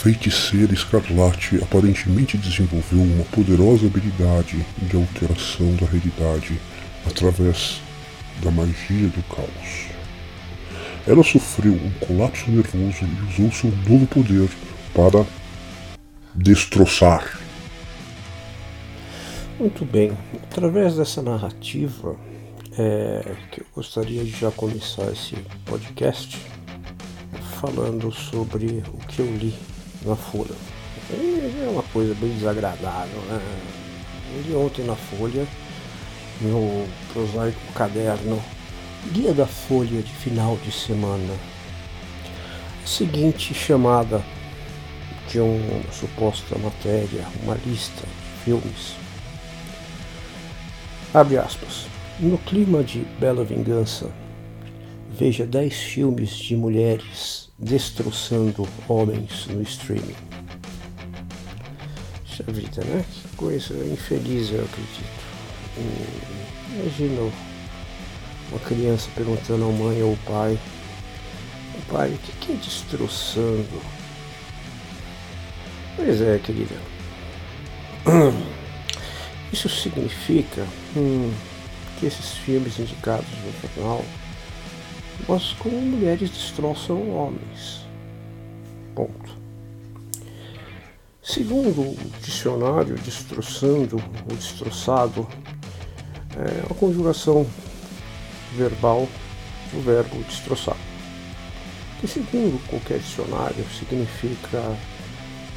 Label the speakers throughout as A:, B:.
A: feiticeira escarlate aparentemente desenvolveu uma poderosa habilidade de alteração da realidade através da magia do caos. Ela sofreu um colapso nervoso e usou seu novo poder para destroçar.
B: Muito bem, através dessa narrativa é, que eu gostaria de já começar esse podcast falando sobre o que eu li na Folha. É uma coisa bem desagradável, né? Li ontem na Folha, meu prosaico caderno, Guia da Folha de final de semana. A seguinte chamada de uma suposta matéria, uma lista de filmes. Abre aspas. No clima de Bela Vingança, veja 10 filmes de mulheres destroçando homens no streaming. Puxa vida, né? Que coisa infeliz, eu acredito. Hum, imagina uma criança perguntando à mãe ou ao pai: Pai, o que é destroçando? Pois é, querida. Isso significa hum, que esses filmes indicados no jornal mostram como mulheres destroçam homens. Ponto. Segundo o dicionário, destroçando ou destroçado é a conjugação verbal do verbo destroçar. Que segundo qualquer dicionário significa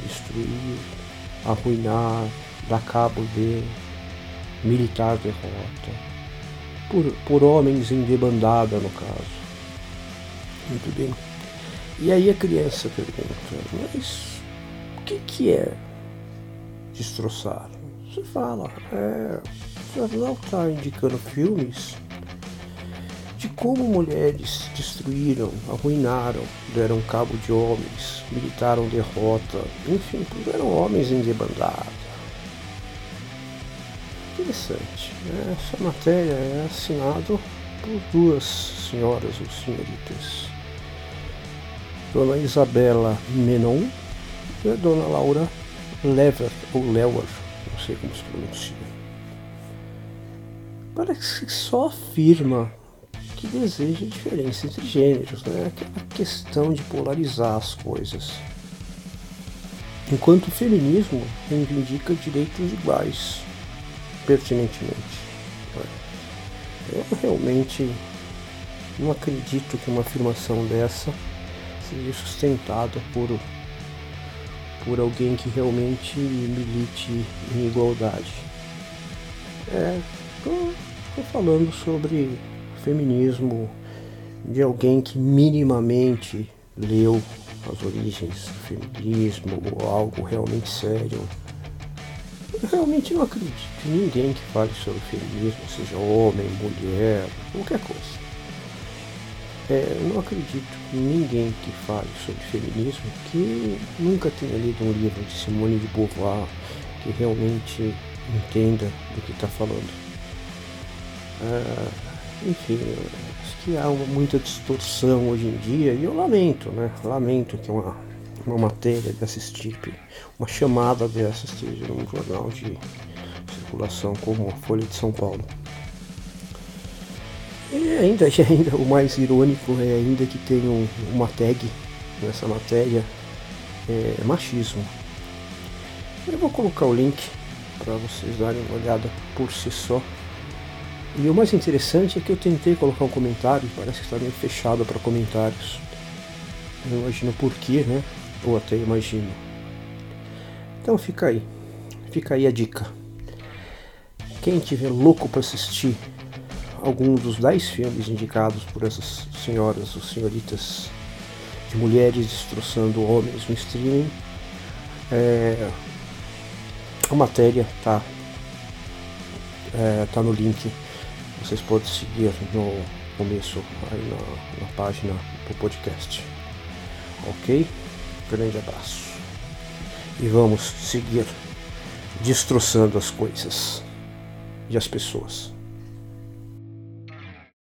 B: destruir, arruinar, dar cabo de, militar derrota, por, por homens em debandada no caso. Muito bem. E aí a criança pergunta, mas o que, que é destroçar? Você fala, é, o jornal está indicando filmes de como mulheres destruíram, arruinaram, deram cabo de homens, militaram derrota, enfim, eram homens em debandada. Interessante. Né? Essa matéria é assinada por duas senhoras ou senhoritas. Dona Isabela Menon e a Dona Laura Lever, ou Lewer, não sei como se pronuncia. Parece que só afirma que deseja diferença entre gêneros, né? aquela questão de polarizar as coisas. Enquanto o feminismo reivindica direitos iguais, pertinentemente. Eu realmente não acredito que uma afirmação dessa seja sustentada por, por alguém que realmente milite em igualdade. É, estou falando sobre feminismo de alguém que minimamente leu as origens do feminismo ou algo realmente sério. Eu realmente não acredito em ninguém que fale sobre feminismo, seja homem, mulher, qualquer coisa. É, eu não acredito em ninguém que fale sobre feminismo que nunca tenha lido um livro de Simone de Beauvoir que realmente entenda do que está falando. É, enfim, acho que há uma, muita distorção hoje em dia e eu lamento, né? Lamento que uma, uma matéria dessa tipo, uma chamada dessa esteja num jornal de circulação como a Folha de São Paulo. E ainda, e ainda o mais irônico é ainda que tem um, uma tag nessa matéria, é machismo. Eu vou colocar o link para vocês darem uma olhada por si só. E o mais interessante é que eu tentei colocar um comentário, parece que está meio fechado para comentários. Não imagino porquê, né? Ou até imagino. Então fica aí. Fica aí a dica. Quem tiver louco para assistir algum dos 10 filmes indicados por essas senhoras ou senhoritas de mulheres destroçando homens no streaming, é, a matéria tá, é, tá no link vocês podem seguir no começo aí na, na página do podcast. Ok? Grande abraço. E vamos seguir destroçando as coisas e as pessoas.